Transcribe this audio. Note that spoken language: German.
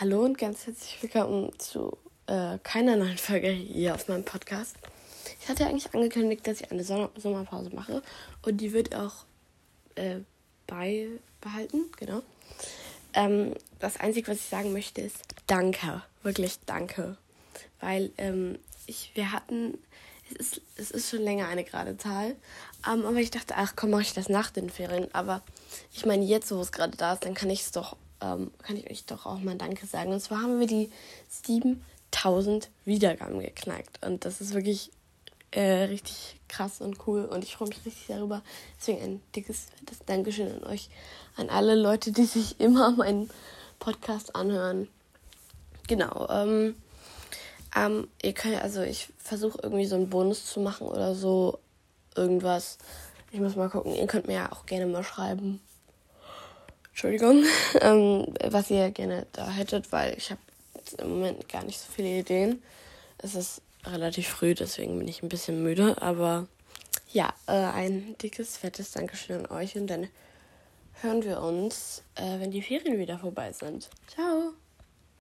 Hallo und ganz herzlich willkommen zu äh, keiner neuen Folge hier auf meinem Podcast. Ich hatte eigentlich angekündigt, dass ich eine Sommer Sommerpause mache und die wird auch äh, beibehalten, genau. Ähm, das Einzige, was ich sagen möchte, ist Danke, wirklich Danke, weil ähm, ich, wir hatten, es ist, es ist schon länger eine gerade Zahl, ähm, aber ich dachte, ach komm, mache ich das nach den Ferien, aber ich meine, jetzt, wo es gerade da ist, dann kann ich es doch ähm, kann ich euch doch auch mal Danke sagen. Und zwar haben wir die 7000 Wiedergaben geknackt. Und das ist wirklich äh, richtig krass und cool. Und ich freue mich richtig darüber. Deswegen ein dickes, fettes Dankeschön an euch, an alle Leute, die sich immer meinen Podcast anhören. Genau. Ähm, ähm, ihr könnt, also ich versuche irgendwie so einen Bonus zu machen oder so. Irgendwas. Ich muss mal gucken. Ihr könnt mir ja auch gerne mal schreiben, Entschuldigung, ähm, was ihr gerne da hättet, weil ich habe im Moment gar nicht so viele Ideen. Es ist relativ früh, deswegen bin ich ein bisschen müde, aber ja, äh, ein dickes, fettes Dankeschön an euch und dann hören wir uns, äh, wenn die Ferien wieder vorbei sind. Ciao!